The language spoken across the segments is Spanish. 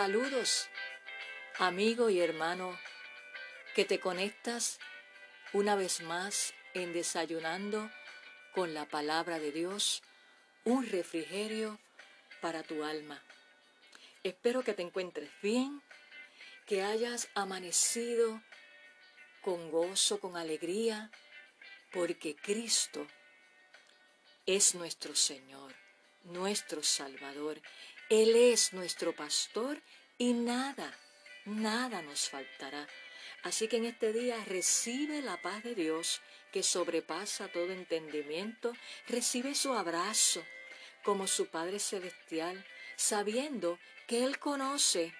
Saludos, amigo y hermano, que te conectas una vez más en Desayunando con la palabra de Dios, un refrigerio para tu alma. Espero que te encuentres bien, que hayas amanecido con gozo, con alegría, porque Cristo es nuestro Señor, nuestro Salvador. Él es nuestro pastor y nada, nada nos faltará. Así que en este día recibe la paz de Dios que sobrepasa todo entendimiento, recibe su abrazo como su Padre Celestial, sabiendo que Él conoce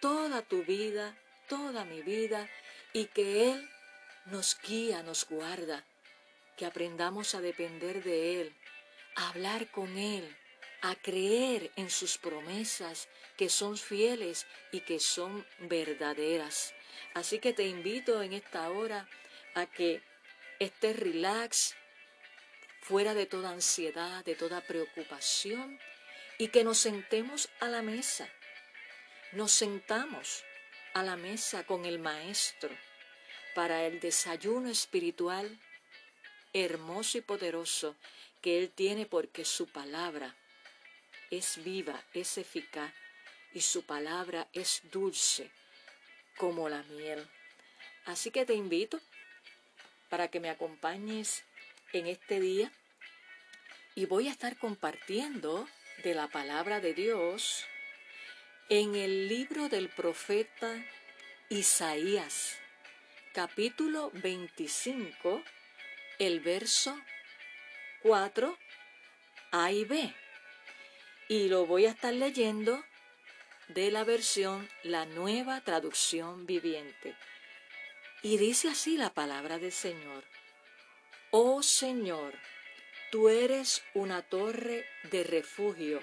toda tu vida, toda mi vida, y que Él nos guía, nos guarda, que aprendamos a depender de Él, a hablar con Él, a creer en sus promesas que son fieles y que son verdaderas. Así que te invito en esta hora a que estés relax, fuera de toda ansiedad, de toda preocupación, y que nos sentemos a la mesa. Nos sentamos a la mesa con el Maestro para el desayuno espiritual hermoso y poderoso que Él tiene porque su palabra es viva, es eficaz y su palabra es dulce como la miel. Así que te invito para que me acompañes en este día y voy a estar compartiendo de la palabra de Dios en el libro del profeta Isaías, capítulo 25, el verso 4, A y B y lo voy a estar leyendo de la versión La Nueva Traducción Viviente. Y dice así la palabra del Señor. Oh Señor, tú eres una torre de refugio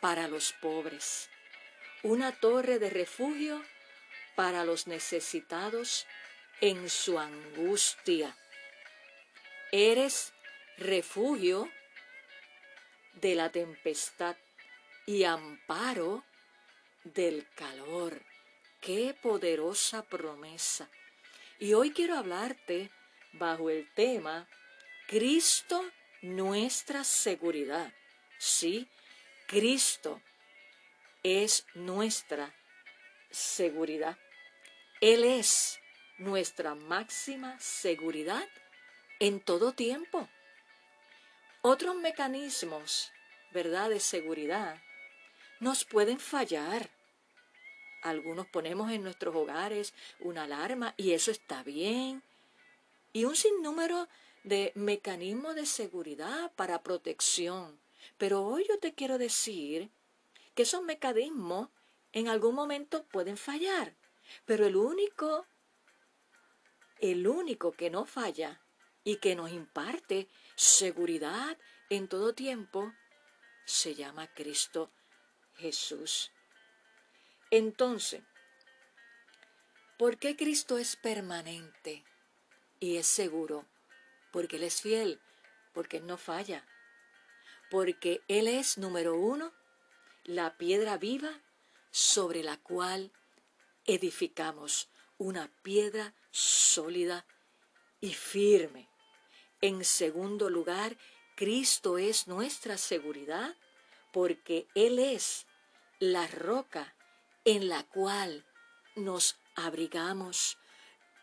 para los pobres, una torre de refugio para los necesitados en su angustia. Eres refugio de la tempestad y amparo del calor. Qué poderosa promesa. Y hoy quiero hablarte bajo el tema Cristo nuestra seguridad. Sí, Cristo es nuestra seguridad. Él es nuestra máxima seguridad en todo tiempo. Otros mecanismos, ¿verdad?, de seguridad nos pueden fallar. Algunos ponemos en nuestros hogares una alarma y eso está bien. Y un sinnúmero de mecanismos de seguridad para protección. Pero hoy yo te quiero decir que esos mecanismos en algún momento pueden fallar. Pero el único, el único que no falla y que nos imparte seguridad en todo tiempo se llama Cristo Jesús. Entonces, ¿por qué Cristo es permanente y es seguro? Porque Él es fiel, porque Él no falla, porque Él es, número uno, la piedra viva sobre la cual edificamos una piedra sólida y firme. En segundo lugar, Cristo es nuestra seguridad porque Él es la roca en la cual nos abrigamos.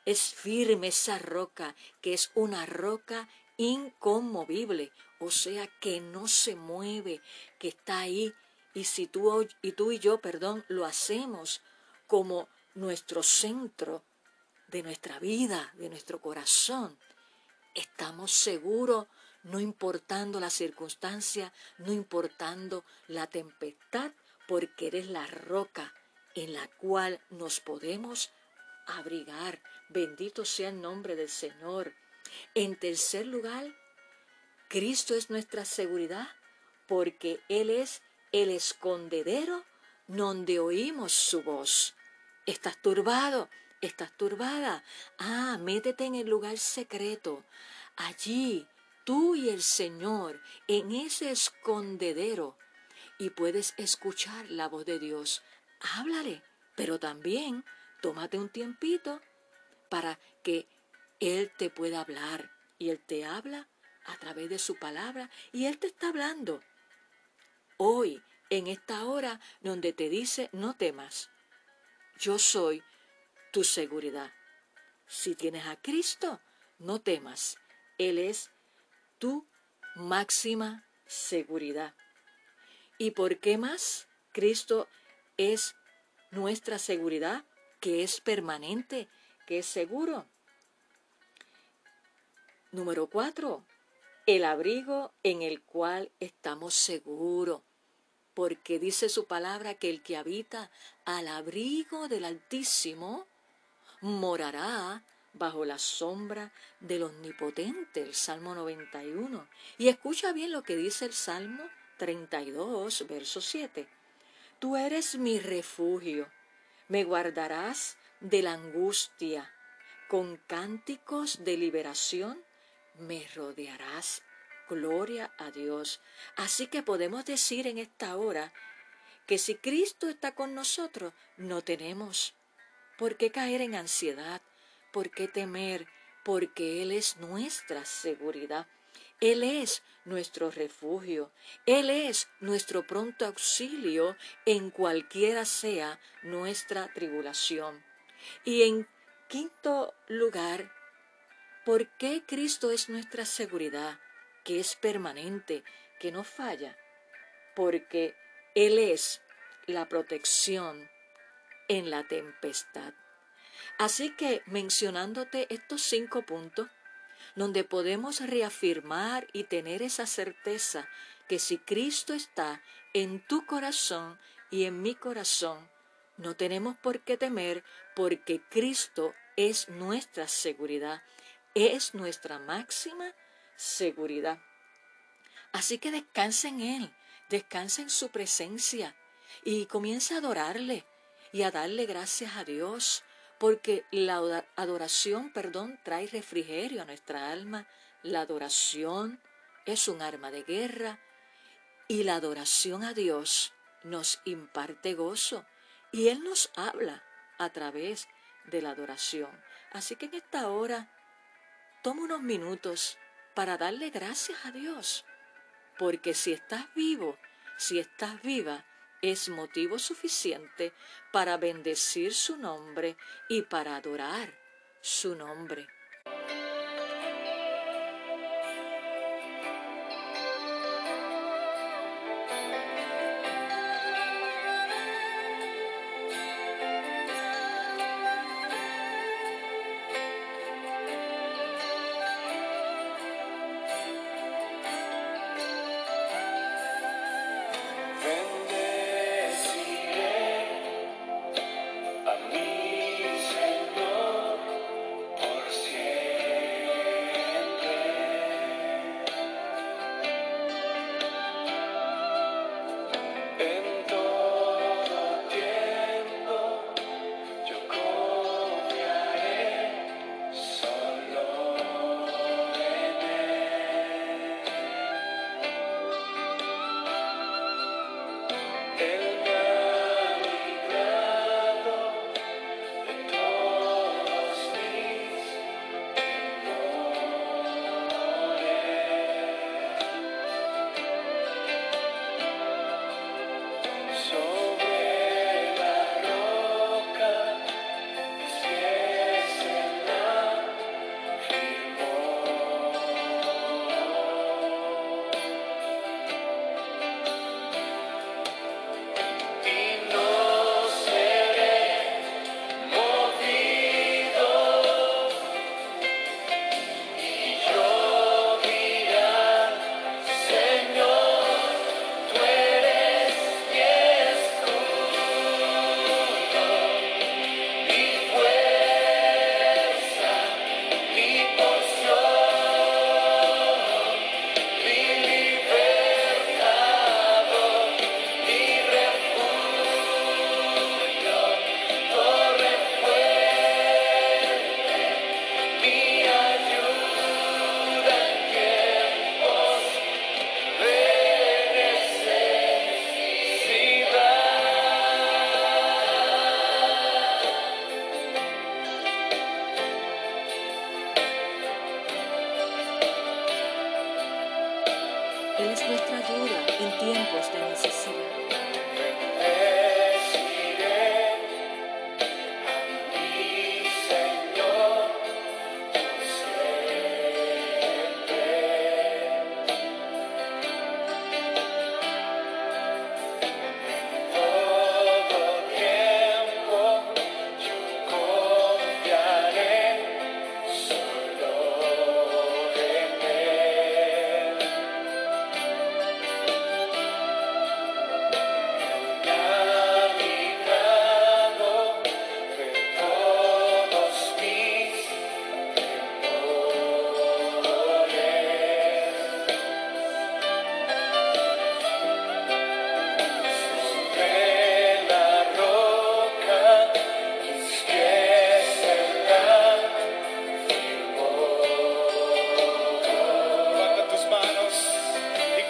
Es firme esa roca, que es una roca inconmovible, o sea, que no se mueve, que está ahí. Y si tú y, tú y yo, perdón, lo hacemos como nuestro centro de nuestra vida, de nuestro corazón, estamos seguros no importando la circunstancia, no importando la tempestad, porque eres la roca en la cual nos podemos abrigar. Bendito sea el nombre del Señor. En tercer lugar, Cristo es nuestra seguridad porque Él es el escondedero donde oímos su voz. ¿Estás turbado? ¿Estás turbada? Ah, métete en el lugar secreto. Allí, tú y el Señor, en ese escondedero, y puedes escuchar la voz de Dios. Háblale, pero también tómate un tiempito para que Él te pueda hablar. Y Él te habla a través de su palabra y Él te está hablando. Hoy, en esta hora donde te dice, no temas, yo soy tu seguridad. Si tienes a Cristo, no temas. Él es tu máxima seguridad. ¿Y por qué más? Cristo es nuestra seguridad, que es permanente, que es seguro. Número cuatro, el abrigo en el cual estamos seguros, porque dice su palabra que el que habita al abrigo del Altísimo morará bajo la sombra del Omnipotente, el Salmo 91. Y escucha bien lo que dice el Salmo 32, verso 7. Tú eres mi refugio, me guardarás de la angustia, con cánticos de liberación me rodearás. Gloria a Dios. Así que podemos decir en esta hora que si Cristo está con nosotros, no tenemos por qué caer en ansiedad, por qué temer, porque Él es nuestra seguridad. Él es nuestro refugio, Él es nuestro pronto auxilio en cualquiera sea nuestra tribulación. Y en quinto lugar, ¿Por qué Cristo es nuestra seguridad, que es permanente, que no falla? Porque Él es la protección en la tempestad. Así que mencionándote estos cinco puntos, donde podemos reafirmar y tener esa certeza que si Cristo está en tu corazón y en mi corazón, no tenemos por qué temer porque Cristo es nuestra seguridad es nuestra máxima seguridad. Así que descansa en Él, descansa en su presencia y comienza a adorarle y a darle gracias a Dios, porque la adoración, perdón, trae refrigerio a nuestra alma. La adoración es un arma de guerra y la adoración a Dios nos imparte gozo y Él nos habla a través de la adoración. Así que en esta hora toma unos minutos para darle gracias a Dios, porque si estás vivo, si estás viva, es motivo suficiente para bendecir su nombre y para adorar su nombre.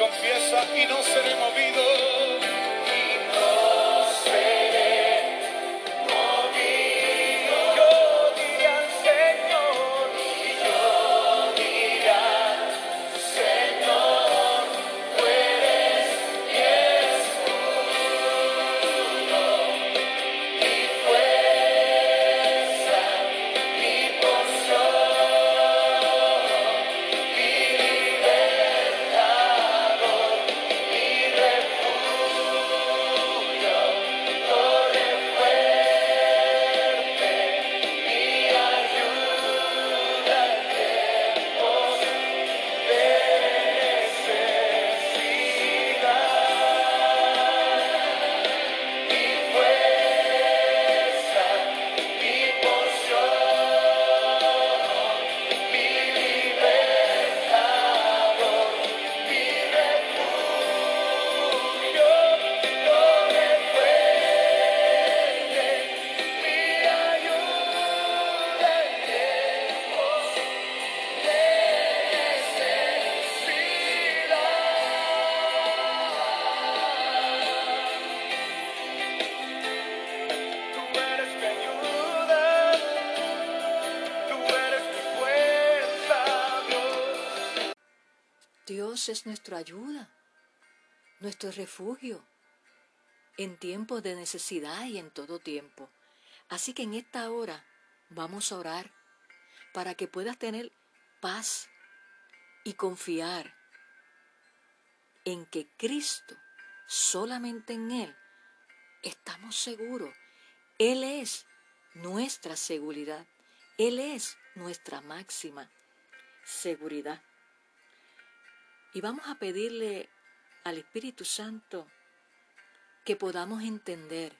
confiesa y no seré movido. Es nuestra ayuda, nuestro refugio en tiempos de necesidad y en todo tiempo. Así que en esta hora vamos a orar para que puedas tener paz y confiar en que Cristo, solamente en Él, estamos seguros. Él es nuestra seguridad. Él es nuestra máxima seguridad. Y vamos a pedirle al Espíritu Santo que podamos entender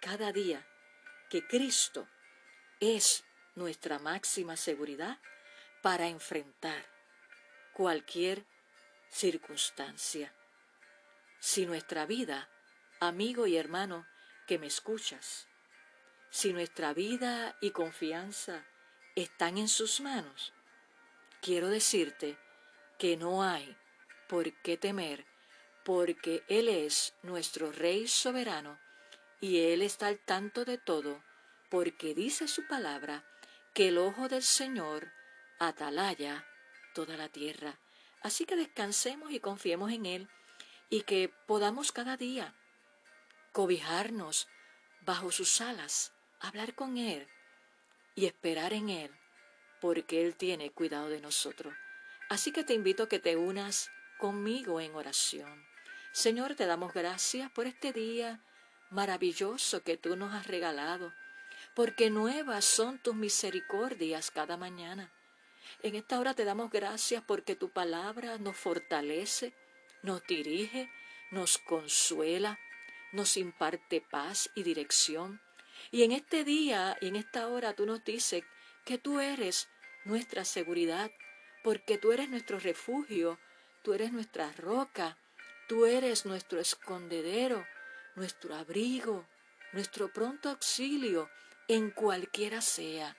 cada día que Cristo es nuestra máxima seguridad para enfrentar cualquier circunstancia. Si nuestra vida, amigo y hermano que me escuchas, si nuestra vida y confianza están en sus manos, quiero decirte que no hay por qué temer, porque Él es nuestro Rey soberano y Él está al tanto de todo, porque dice su palabra que el ojo del Señor atalaya toda la tierra. Así que descansemos y confiemos en Él y que podamos cada día cobijarnos bajo sus alas, hablar con Él y esperar en Él, porque Él tiene cuidado de nosotros. Así que te invito a que te unas conmigo en oración. Señor, te damos gracias por este día maravilloso que tú nos has regalado, porque nuevas son tus misericordias cada mañana. En esta hora te damos gracias porque tu palabra nos fortalece, nos dirige, nos consuela, nos imparte paz y dirección. Y en este día y en esta hora tú nos dices que tú eres nuestra seguridad, porque tú eres nuestro refugio, tú eres nuestra roca, tú eres nuestro escondedero, nuestro abrigo, nuestro pronto auxilio en cualquiera sea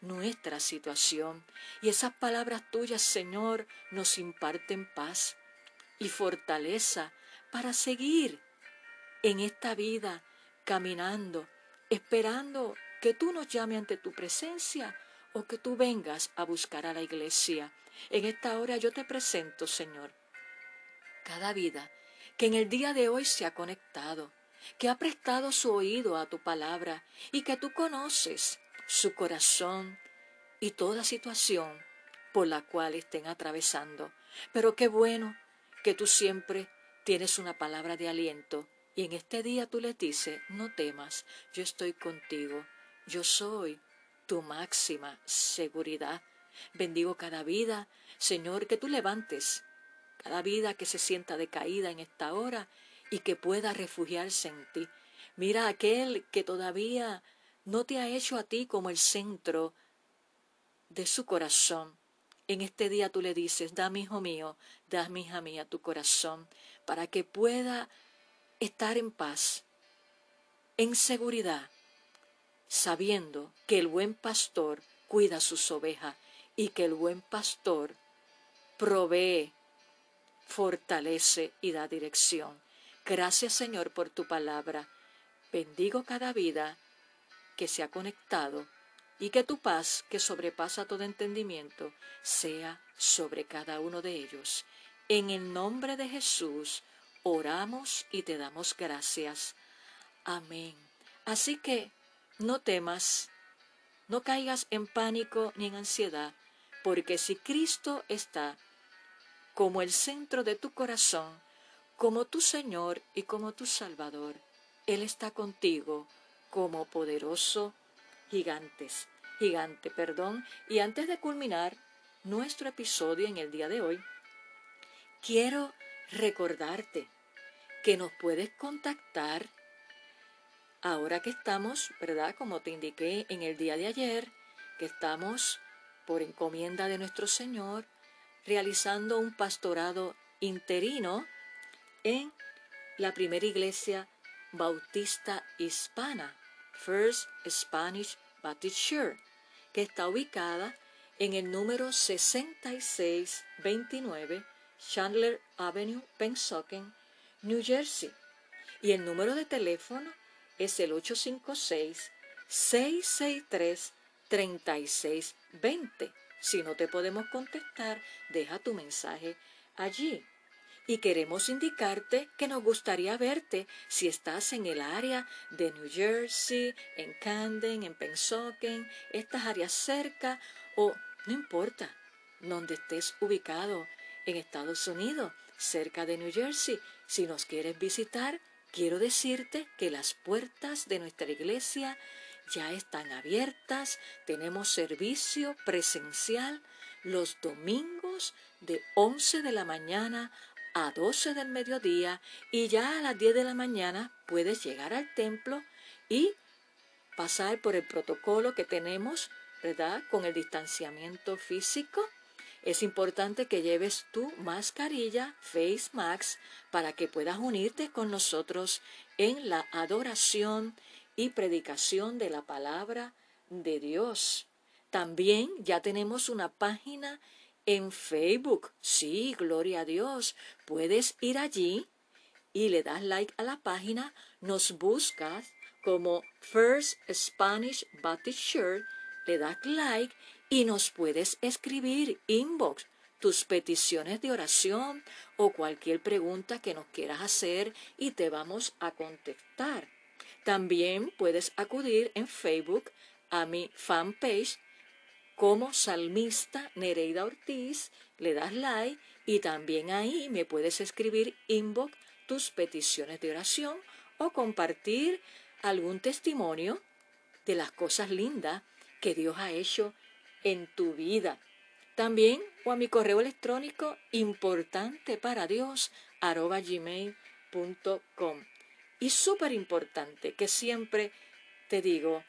nuestra situación. Y esas palabras tuyas, Señor, nos imparten paz y fortaleza para seguir en esta vida caminando, esperando que tú nos llame ante tu presencia o que tú vengas a buscar a la iglesia. En esta hora yo te presento, Señor, cada vida que en el día de hoy se ha conectado, que ha prestado su oído a tu palabra y que tú conoces su corazón y toda situación por la cual estén atravesando. Pero qué bueno que tú siempre tienes una palabra de aliento y en este día tú le dices, no temas, yo estoy contigo, yo soy tu máxima seguridad. Bendigo cada vida, Señor, que tú levantes cada vida que se sienta decaída en esta hora y que pueda refugiarse en ti. Mira aquel que todavía no te ha hecho a ti como el centro de su corazón. En este día tú le dices, dame, hijo mío, dame, hija mía, tu corazón, para que pueda estar en paz, en seguridad, sabiendo que el buen pastor cuida sus ovejas y que el buen pastor provee, fortalece y da dirección. Gracias Señor por tu palabra. Bendigo cada vida que se ha conectado y que tu paz, que sobrepasa todo entendimiento, sea sobre cada uno de ellos. En el nombre de Jesús oramos y te damos gracias. Amén. Así que no temas, no caigas en pánico ni en ansiedad, porque si Cristo está como el centro de tu corazón, como tu Señor y como tu Salvador, Él está contigo como poderoso gigantes, gigante, perdón. Y antes de culminar nuestro episodio en el día de hoy, quiero recordarte que nos puedes contactar ahora que estamos, ¿verdad? Como te indiqué en el día de ayer, que estamos por encomienda de nuestro Señor realizando un pastorado interino en la primera iglesia bautista hispana, First Spanish Baptist Church, que está ubicada en el número 6629 Chandler Avenue, Pensoken, New Jersey. Y el número de teléfono es el 856-663-3620. Si no te podemos contestar, deja tu mensaje allí. Y queremos indicarte que nos gustaría verte si estás en el área de New Jersey, en Camden, en Pensoken, estas áreas cerca o no importa donde estés ubicado en Estados Unidos, cerca de New Jersey. Si nos quieres visitar, quiero decirte que las puertas de nuestra iglesia ya están abiertas, tenemos servicio presencial los domingos de 11 de la mañana a 12 del mediodía y ya a las 10 de la mañana puedes llegar al templo y pasar por el protocolo que tenemos, ¿verdad? Con el distanciamiento físico. Es importante que lleves tu mascarilla Face Max para que puedas unirte con nosotros en la adoración y predicación de la palabra de Dios. También ya tenemos una página en Facebook. Sí, gloria a Dios. Puedes ir allí y le das like a la página, nos buscas como First Spanish Baptist Church, le das like y nos puedes escribir inbox tus peticiones de oración o cualquier pregunta que nos quieras hacer y te vamos a contestar. También puedes acudir en Facebook a mi fanpage como salmista Nereida Ortiz, le das like y también ahí me puedes escribir inbox tus peticiones de oración o compartir algún testimonio de las cosas lindas que Dios ha hecho en tu vida. También o a mi correo electrónico importante para Dios arroba gmail.com. Y súper importante que siempre te digo,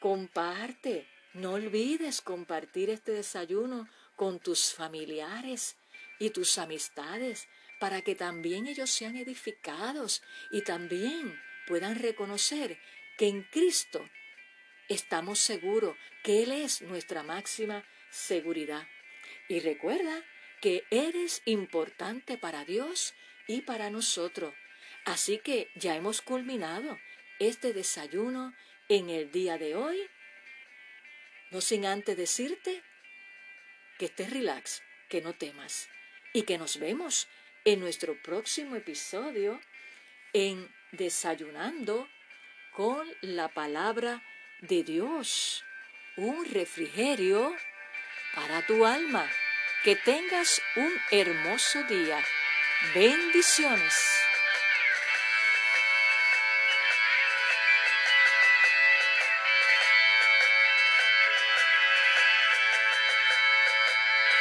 comparte, no olvides compartir este desayuno con tus familiares y tus amistades para que también ellos sean edificados y también puedan reconocer que en Cristo estamos seguros que Él es nuestra máxima seguridad. Y recuerda que eres importante para Dios y para nosotros. Así que ya hemos culminado este desayuno en el día de hoy, no sin antes decirte que estés relax, que no temas y que nos vemos en nuestro próximo episodio en Desayunando con la palabra de Dios, un refrigerio para tu alma. Que tengas un hermoso día. Bendiciones.